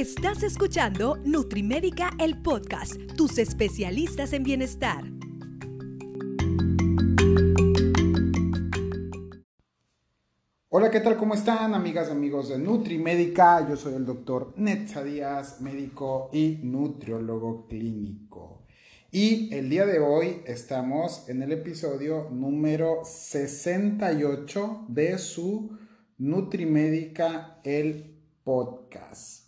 Estás escuchando Nutrimédica, el podcast, tus especialistas en bienestar. Hola, ¿qué tal? ¿Cómo están, amigas y amigos de Nutrimédica? Yo soy el doctor Netza Díaz, médico y nutriólogo clínico. Y el día de hoy estamos en el episodio número 68 de su Nutrimédica, el podcast.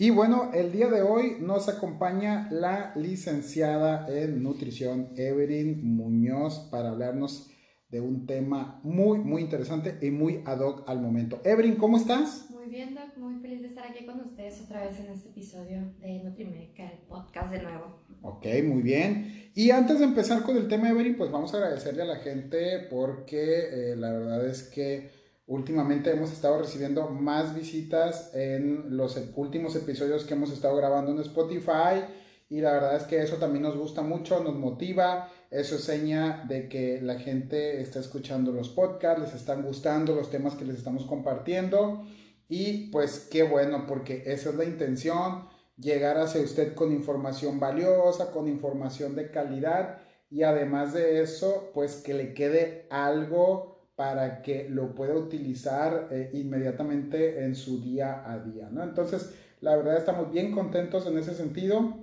Y bueno, el día de hoy nos acompaña la licenciada en nutrición Evelyn Muñoz para hablarnos de un tema muy, muy interesante y muy ad hoc al momento. Evelyn, ¿cómo estás? Muy bien, Doc, muy feliz de estar aquí con ustedes otra vez en este episodio de Nutrimédica, el podcast de nuevo. Ok, muy bien. Y antes de empezar con el tema, Evelyn, pues vamos a agradecerle a la gente porque eh, la verdad es que últimamente hemos estado recibiendo más visitas en los últimos episodios que hemos estado grabando en Spotify y la verdad es que eso también nos gusta mucho, nos motiva, eso es seña de que la gente está escuchando los podcasts, les están gustando los temas que les estamos compartiendo y pues qué bueno porque esa es la intención, llegar hacia usted con información valiosa, con información de calidad y además de eso pues que le quede algo para que lo pueda utilizar eh, inmediatamente en su día a día, ¿no? Entonces, la verdad estamos bien contentos en ese sentido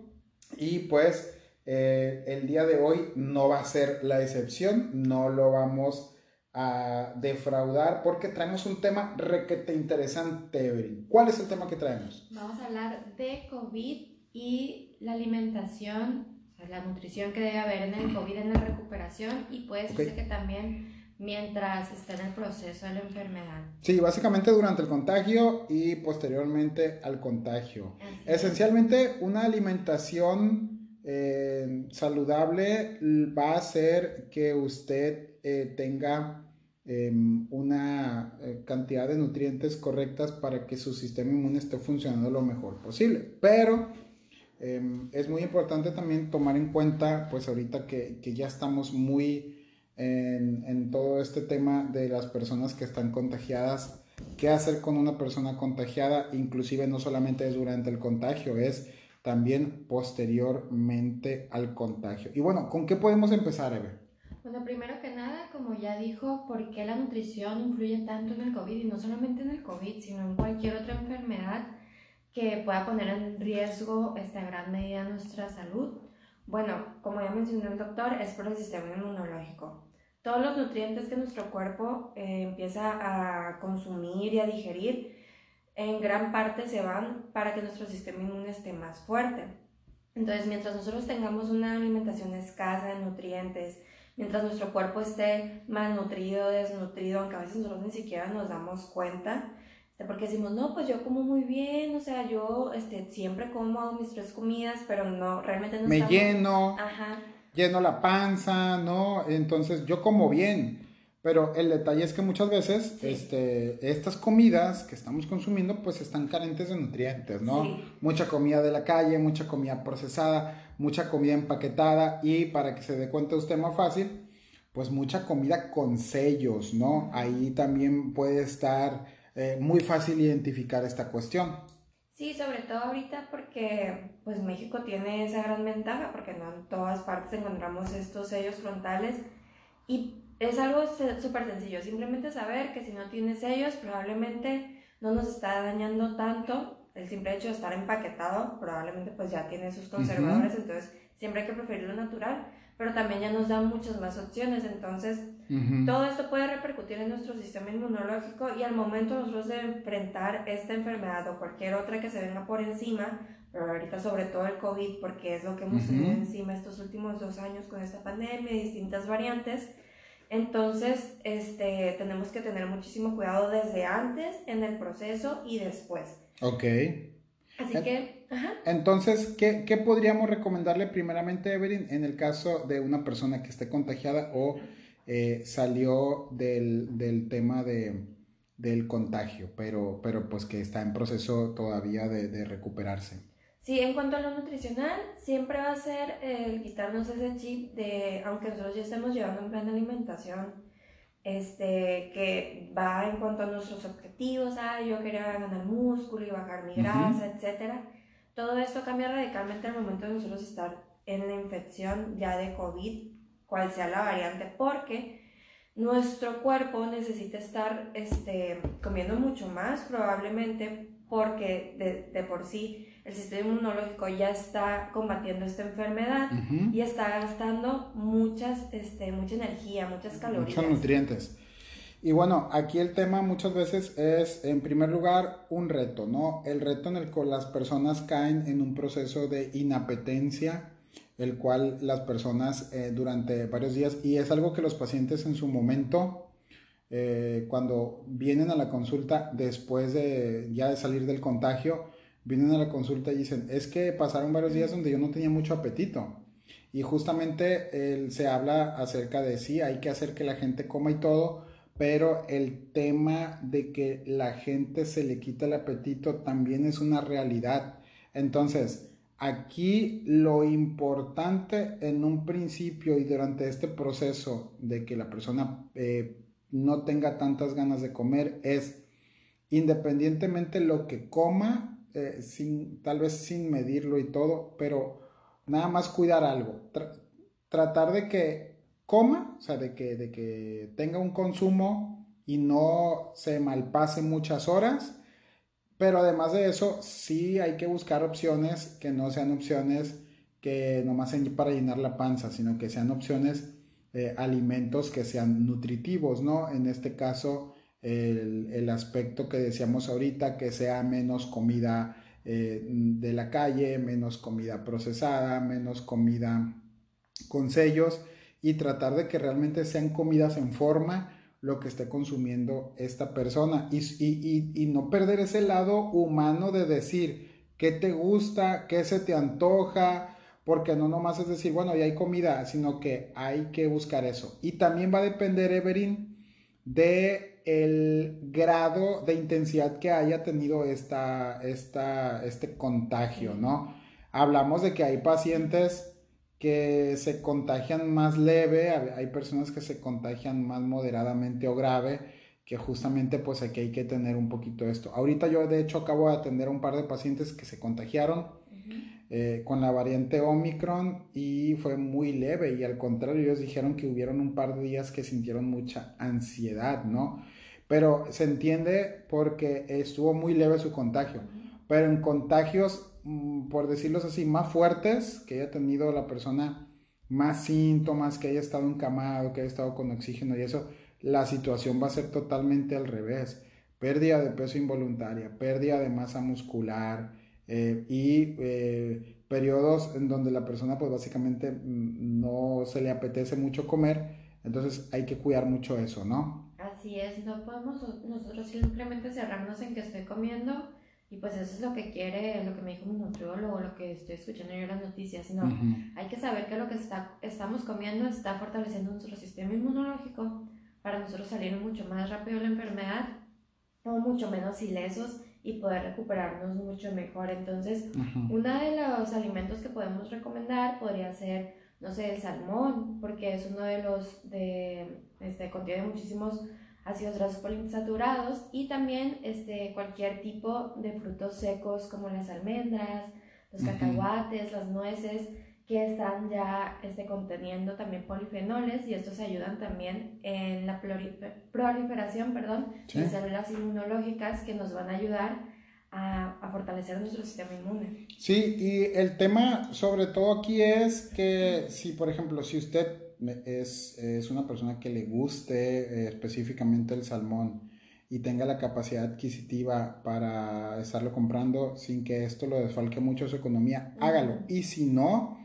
y pues eh, el día de hoy no va a ser la excepción, no lo vamos a defraudar porque traemos un tema requete interesante, Evelyn. ¿Cuál es el tema que traemos? Vamos a hablar de COVID y la alimentación, o sea, la nutrición que debe haber en el COVID, en la recuperación y puede ser que también mientras está en el proceso de la enfermedad. Sí, básicamente durante el contagio y posteriormente al contagio. Esencialmente una alimentación eh, saludable va a hacer que usted eh, tenga em, una eh, cantidad de nutrientes correctas para que su sistema inmune esté funcionando lo mejor posible. Pero em, es muy importante también tomar en cuenta, pues ahorita que, que ya estamos muy en, todo este tema de las personas que están contagiadas. ¿Qué hacer con una persona contagiada? Inclusive no solamente es durante el contagio, es también posteriormente al contagio. Y bueno, ¿con qué podemos empezar, Eve? Bueno, primero que nada, como ya dijo, ¿por qué la nutrición influye tanto en el COVID? Y no solamente en el COVID, sino en cualquier otra enfermedad que pueda poner en riesgo esta gran medida nuestra salud. Bueno, como ya mencionó el doctor, es por el sistema inmunológico. Todos los nutrientes que nuestro cuerpo eh, empieza a consumir y a digerir, en gran parte se van para que nuestro sistema inmune esté más fuerte. Entonces, mientras nosotros tengamos una alimentación escasa de nutrientes, mientras nuestro cuerpo esté malnutrido, desnutrido, aunque a veces nosotros ni siquiera nos damos cuenta, este, porque decimos, no, pues yo como muy bien, o sea, yo este, siempre como mis tres comidas, pero no, realmente no Me lleno, lleno la panza, ¿no? Entonces yo como bien, pero el detalle es que muchas veces este, estas comidas que estamos consumiendo pues están carentes de nutrientes, ¿no? Mucha comida de la calle, mucha comida procesada, mucha comida empaquetada y para que se dé cuenta usted más fácil, pues mucha comida con sellos, ¿no? Ahí también puede estar eh, muy fácil identificar esta cuestión. Sí, sobre todo ahorita porque pues México tiene esa gran ventaja porque no en todas partes encontramos estos sellos frontales. Y es algo súper sencillo, simplemente saber que si no tienes sellos probablemente no nos está dañando tanto el simple hecho de estar empaquetado, probablemente pues ya tiene sus conservadores, entonces siempre hay que preferir lo natural, pero también ya nos da muchas más opciones, entonces todo esto puede repercutir en nuestro sistema inmunológico y al momento nosotros de enfrentar esta enfermedad o cualquier otra que se venga por encima, pero ahorita sobre todo el COVID, porque es lo que hemos tenido encima estos últimos dos años con esta pandemia y distintas variantes, entonces este, tenemos que tener muchísimo cuidado desde antes, en el proceso y después. Ok. Así que, ajá. Entonces, ¿qué, ¿qué, podríamos recomendarle primeramente, Evelyn, en el caso de una persona que esté contagiada o eh, salió del, del tema de, del contagio, pero, pero pues que está en proceso todavía de, de, recuperarse. Sí, en cuanto a lo nutricional, siempre va a ser el quitarnos ese chip de, aunque nosotros ya estemos llevando un plan de alimentación, este, que va en cuanto a nuestros objetivos, ah, yo quería ganar músculo y bajar mi grasa, etcétera Todo esto cambia radicalmente al momento de nosotros estar en la infección ya de COVID, cual sea la variante, porque nuestro cuerpo necesita estar este, comiendo mucho más probablemente porque de, de, por sí el sistema inmunológico ya está combatiendo esta enfermedad y está gastando muchas, este, mucha energía, muchas calorías. Muchos nutrientes. Y bueno, aquí el tema muchas veces es, en primer lugar, un reto, ¿no? El reto en el que las personas caen en un proceso de inapetencia, el cual las personas eh, durante varios días, y es algo que los pacientes en su momento, eh, cuando vienen a la consulta después de ya de salir del contagio, vienen a la consulta y dicen, es que pasaron varios días donde yo no tenía mucho apetito. Y justamente se habla acerca de sí, hay que hacer que la gente coma y todo, pero el tema de que la gente se le quita el apetito también es una realidad. Entonces, Aquí lo importante en un principio y durante este proceso de que la persona eh, no tenga tantas ganas de comer es independientemente lo que coma, eh, sin, tal vez sin medirlo y todo, pero nada más cuidar algo. tratar de que coma, o sea, de que, de que tenga un consumo y no se malpase muchas horas pero además de eso, sí hay que buscar opciones que no sean opciones que nomás sean para llenar la panza, sino que sean opciones, eh, alimentos que sean nutritivos, ¿no? En este caso, el, aspecto que decíamos ahorita, que sea menos comida eh, de la calle, menos comida procesada, menos comida con sellos y tratar de que realmente sean comidas en forma lo que esté consumiendo esta persona y, y, y, no perder ese lado humano de decir qué te gusta, qué se te antoja, porque no nomás es decir, bueno, ya hay comida, sino que hay que buscar eso. Y también va a depender, Everin, de el grado de intensidad que haya tenido esta, esta, este contagio, ¿no? Hablamos de que hay pacientes que se contagian más leve, hay personas que se contagian más moderadamente o grave, que justamente pues aquí hay que tener un poquito esto. Ahorita yo de hecho acabo de atender a un par de pacientes que se contagiaron eh, con la variante Omicron y fue muy leve y al contrario ellos dijeron que hubieron un par de días que sintieron mucha ansiedad, ¿no? Pero se entiende porque estuvo muy leve su contagio, pero en contagios por decirlos así, más fuertes que haya tenido la persona, más síntomas, que haya estado encamado, que haya estado con oxígeno y eso, la situación va a ser totalmente al revés. Pérdida de peso involuntaria, pérdida de masa muscular eh, y eh, periodos en donde la persona pues básicamente mm, no se le apetece mucho comer, entonces hay que cuidar mucho eso, ¿no? Así es, no podemos nosotros simplemente cerrarnos en que estoy comiendo y pues eso es lo que quiere, lo que me dijo mi nutriólogo, lo que estoy escuchando yo en las noticias, sino hay que saber que lo que está, estamos comiendo está fortaleciendo nuestro sistema inmunológico. Para nosotros salir mucho más rápido de la enfermedad o mucho menos ilesos y poder recuperarnos mucho mejor. Entonces, uno de los alimentos que podemos recomendar podría ser, no sé, el salmón, porque es uno de los de, este, contiene muchísimos ácidos grasos poliinsaturados y también este, cualquier tipo de frutos secos como las almendras, los cacahuates, las nueces, que están ya este, conteniendo también polifenoles y estos ayudan también en la proliferación perdón, de células inmunológicas que nos van a ayudar a, a, fortalecer nuestro sistema inmune. Sí, y el tema sobre todo aquí es que si, por ejemplo, si usted es, es una persona que le guste eh, específicamente el salmón y tenga la capacidad adquisitiva para estarlo comprando sin que esto lo desfalque mucho su economía, hágalo. Y si no,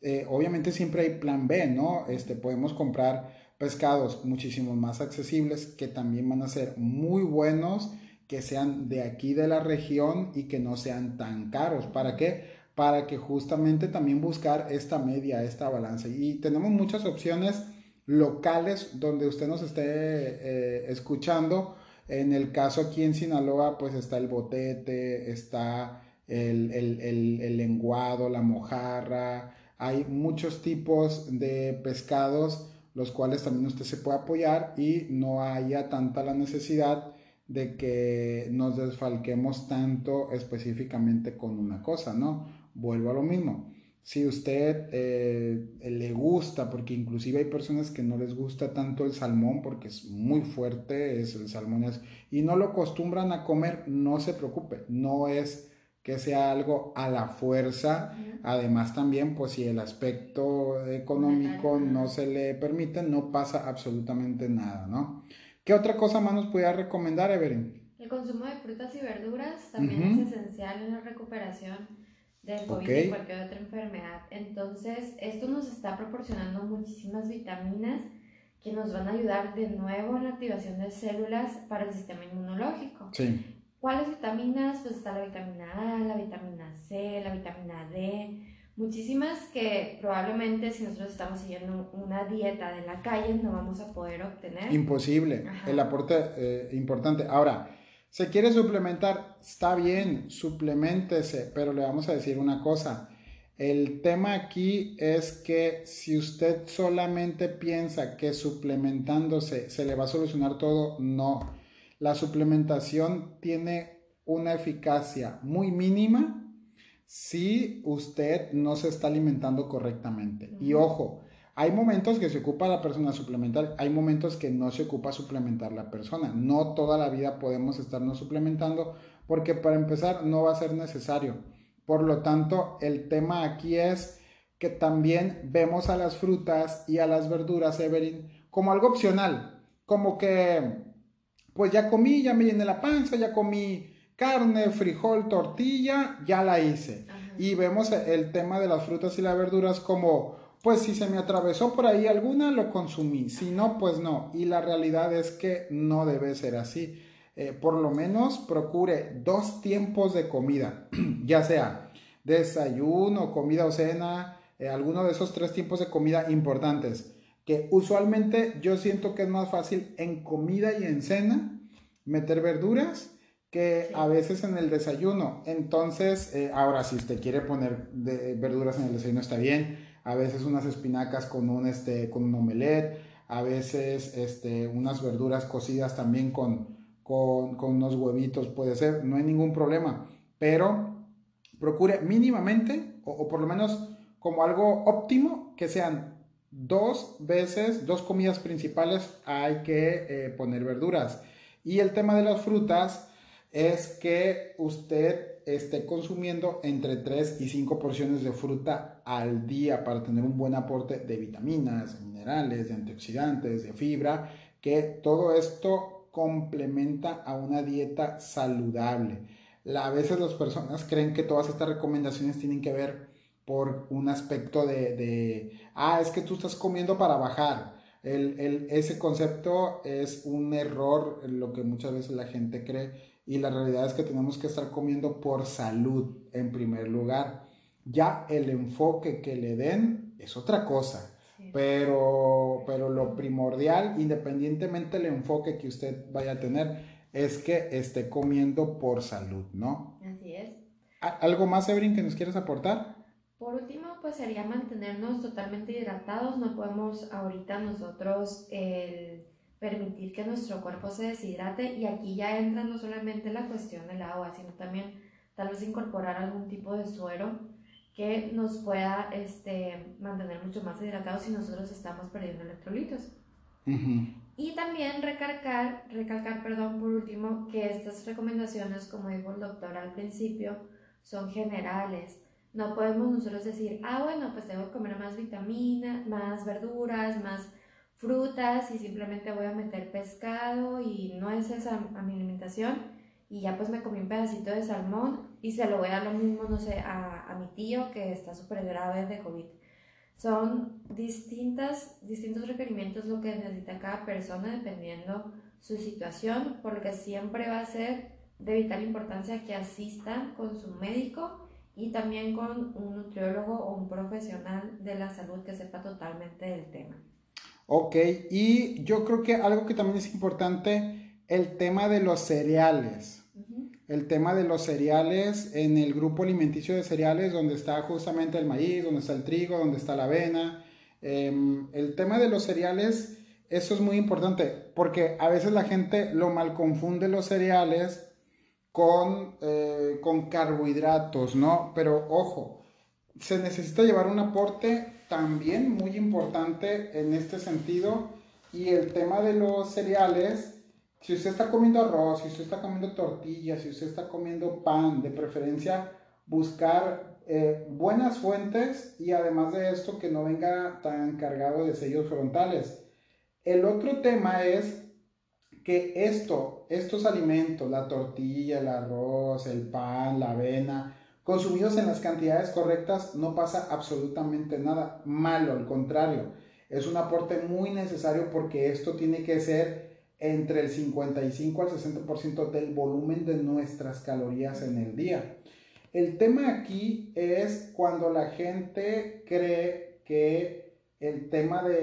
eh, obviamente siempre hay plan B, ¿no? Este, podemos comprar pescados muchísimo más accesibles que también van a ser muy buenos, que sean de aquí de la región y que no sean tan caros. ¿Para qué? Para que justamente también buscar esta media, esta balanza. Y tenemos muchas opciones locales donde usted nos esté eh, escuchando. En el caso aquí en Sinaloa, pues está el botete, está el, el, lenguado, la mojarra. Hay muchos tipos de pescados, los cuales también usted se puede apoyar y no haya tanta la necesidad de que nos desfalquemos tanto específicamente con una cosa, ¿no? Vuelvo a lo mismo. Si usted eh, le gusta, porque inclusive hay personas que no les gusta tanto el salmón porque es muy fuerte, es el salmón es, y no lo acostumbran a comer, no se preocupe, no es que sea algo a la fuerza. Además también, pues si el aspecto económico no se le permite, no pasa absolutamente nada, ¿no? ¿Qué otra cosa más nos pudiera recomendar, Evelyn? El consumo de frutas y verduras también es esencial en la recuperación del COVID y cualquier otra enfermedad. Entonces, esto nos está proporcionando muchísimas vitaminas que nos van a ayudar de nuevo en la activación de células para el sistema inmunológico. Sí. ¿Cuáles vitaminas? Pues está la vitamina A, la vitamina C, la vitamina D, muchísimas que probablemente si nosotros estamos siguiendo una dieta de la calle no vamos a poder obtener. Imposible, el aporte eh, importante. Ahora, se quiere suplementar, está bien, suplementese, pero le vamos a decir una cosa. El tema aquí es que si usted solamente piensa que suplementándose se le va a solucionar todo, no la suplementación tiene una eficacia muy mínima si usted no se está alimentando correctamente. Y ojo, hay momentos que se ocupa la persona suplementar, hay momentos que no se ocupa suplementar la persona. No toda la vida podemos estarnos suplementando porque para empezar no va a ser necesario. Por lo tanto, el tema aquí es que también vemos a las frutas y a las verduras, Everin, como algo opcional, como que pues ya comí, ya me llené la panza, ya comí carne, frijol, tortilla, ya la hice. Y vemos el tema de las frutas y las verduras como, pues si se me atravesó por ahí alguna, lo consumí, si no, pues no. Y la realidad es que no debe ser así. Eh, por lo menos procure dos tiempos de comida, ya sea desayuno, comida o cena, eh, alguno de esos tres tiempos de comida importantes que usualmente yo siento que es más fácil en comida y en cena meter verduras que a veces en el desayuno. Entonces, eh, ahora si usted quiere poner verduras en el desayuno está bien. A veces unas espinacas con un, este, con un omelette. A veces este, unas verduras cocidas también con, con, unos huevitos puede ser. No hay ningún problema. Pero procure mínimamente, o, o por lo menos como algo óptimo, que sean dos veces, dos comidas principales hay que eh, poner verduras. Y el tema de las frutas es que usted esté consumiendo entre 3 y 5 porciones de fruta al día para tener un buen aporte de vitaminas, minerales, de antioxidantes, de fibra, que todo esto complementa a una dieta saludable. A veces las personas creen que todas estas recomendaciones tienen que ver por un aspecto de, ah, es que tú estás comiendo para bajar. El, ese concepto es un error, lo que muchas veces la gente cree, y la realidad es que tenemos que estar comiendo por salud en primer lugar. Ya el enfoque que le den es otra cosa, pero, pero lo primordial, independientemente del enfoque que usted vaya a tener, es que esté comiendo por salud, ¿no? Así es. ¿Algo más, Evelyn, que nos quieras aportar? Por último, pues sería mantenernos totalmente hidratados. No podemos ahorita nosotros permitir que nuestro cuerpo se deshidrate y aquí ya entra no solamente la cuestión del agua, sino también tal vez incorporar algún tipo de suero que nos pueda este, mantener mucho más hidratados si nosotros estamos perdiendo electrolitos. Y también recalcar, recalcar, perdón, por último, que estas recomendaciones, como dijo el doctor al principio, son generales no podemos nosotros decir, ah, bueno, pues tengo que comer más vitaminas, más verduras, más frutas y simplemente voy a meter pescado y no es esa a mi alimentación y ya pues me comí un pedacito de salmón y se lo voy a dar lo mismo, no sé, a, a mi tío que está súper grave de COVID. Son distintas, distintos requerimientos lo que necesita cada persona dependiendo su situación, por lo que siempre va a ser de vital importancia que asistan con su médico y también con un nutriólogo o un profesional de la salud que sepa totalmente del tema. Ok, y yo creo que algo que también es importante, el tema de los cereales. El tema de los cereales en el grupo alimenticio de cereales, donde está justamente el maíz, donde está el trigo, donde está la avena. Em, el tema de los cereales eso es muy importante porque a veces la gente lo mal confunde los cereales con, eh, con carbohidratos, ¿no? Pero ojo, se necesita llevar un aporte también muy importante en este sentido y el tema de los cereales, si usted está comiendo arroz, si usted está comiendo tortillas, si usted está comiendo pan, de preferencia buscar eh, buenas fuentes y además de esto que no venga tan cargado de sellos frontales. El otro tema es que esto, estos alimentos, la tortilla, el arroz, el pan, la avena, consumidos en las cantidades correctas, no pasa absolutamente nada malo, al contrario, es un aporte muy necesario porque esto tiene que ser entre el 55 al 60% del volumen de nuestras calorías en el día. El tema aquí es cuando la gente cree que el tema de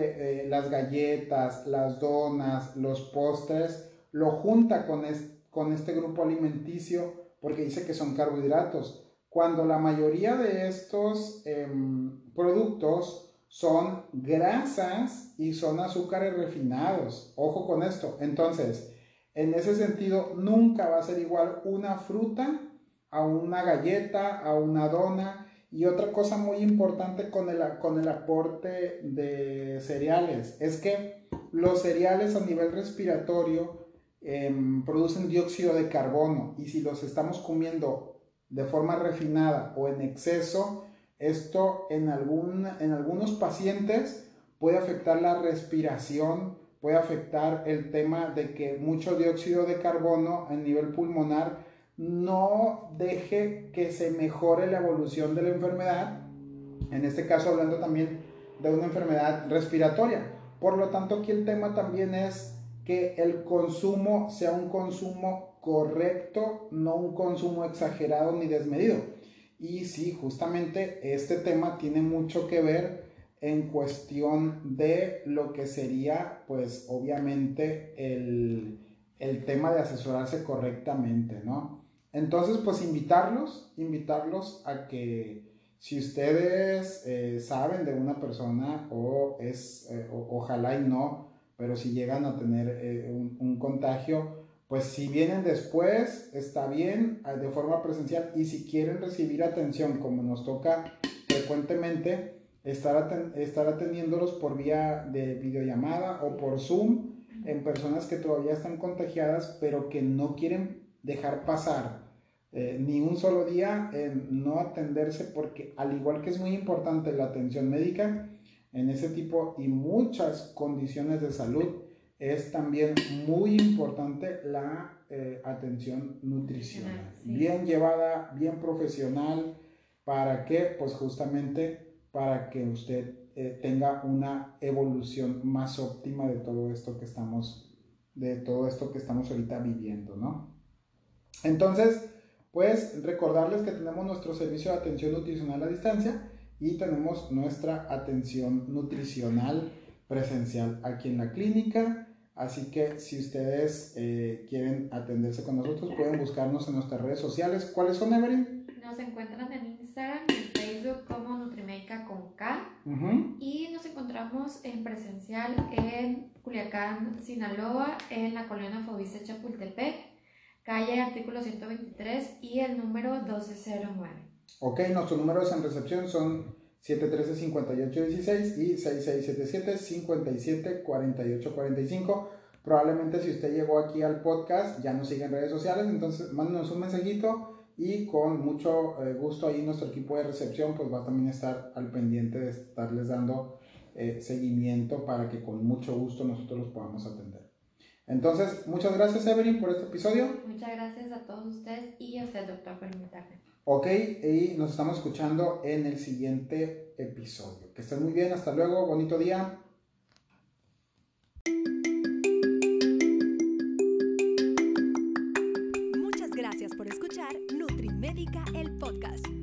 eh, las galletas, las donas, los postres, lo junta con, con este grupo alimenticio porque dice que son carbohidratos. Cuando la mayoría de estos em, productos son grasas y son azúcares refinados. Ojo con esto. Entonces, en ese sentido, nunca va a ser igual una fruta a una galleta, a una dona. Y otra cosa muy importante con el, con el aporte de cereales es que los cereales a nivel respiratorio em, producen dióxido de carbono y si los estamos comiendo de forma refinada o en exceso, esto en, algún, en algunos pacientes puede afectar la respiración, puede afectar el tema de que mucho dióxido de carbono a nivel pulmonar no deje que se mejore la evolución de la enfermedad, en este caso hablando también de una enfermedad respiratoria. Por lo tanto, aquí el tema también es que el consumo sea un consumo correcto, no un consumo exagerado ni desmedido. Y sí, justamente este tema tiene mucho que ver en cuestión de lo que sería, pues obviamente, el, el tema de asesorarse correctamente, ¿no? Entonces, pues invitarlos, invitarlos a que si ustedes eh, saben de una persona o es, eh, ojalá y no, pero si llegan a tener eh, un, contagio, pues si vienen después, está bien, de forma presencial, y si quieren recibir atención, como nos toca frecuentemente, estar, estar atendiéndolos por vía de videollamada o por Zoom en personas que todavía están contagiadas, pero que no quieren dejar pasar eh, ni un solo día en no atenderse porque al igual que es muy importante la atención médica, en ese tipo y muchas condiciones de salud es también muy importante la eh, atención nutricional. Bien llevada, bien profesional. ¿Para qué? Pues justamente para que usted eh, tenga una evolución más óptima de todo esto que estamos, de todo esto que estamos ahorita viviendo, ¿no? Entonces, pues recordarles que tenemos nuestro servicio de atención nutricional a distancia y tenemos nuestra atención nutricional presencial aquí en la clínica. Así que si ustedes eh, quieren atenderse con nosotros, pueden buscarnos en nuestras redes sociales. ¿Cuáles son, Evelyn? Nos encuentran en Instagram y en Facebook como Nutrimedica con K. Y nos encontramos en presencial en Culiacán, Sinaloa, en la colonia Fobice Chapultepec calle artículo 123 y el número 1209. Ok, nuestros números en recepción son 713-5816 y 6677-574845. Probablemente si usted llegó aquí al podcast ya nos sigue en redes sociales, entonces mándenos un mensajito y con mucho eh, gusto ahí nuestro equipo de recepción pues va a también estar al pendiente de estarles dando eh, seguimiento para que con mucho gusto nosotros los podamos atender. Entonces, muchas gracias Evelyn por este episodio. Muchas gracias a todos ustedes y a usted, doctor, por invitarme. Ok, y nos estamos escuchando en el siguiente episodio. Que estén muy bien, hasta luego, bonito día. Muchas gracias por escuchar NutriMédica el podcast.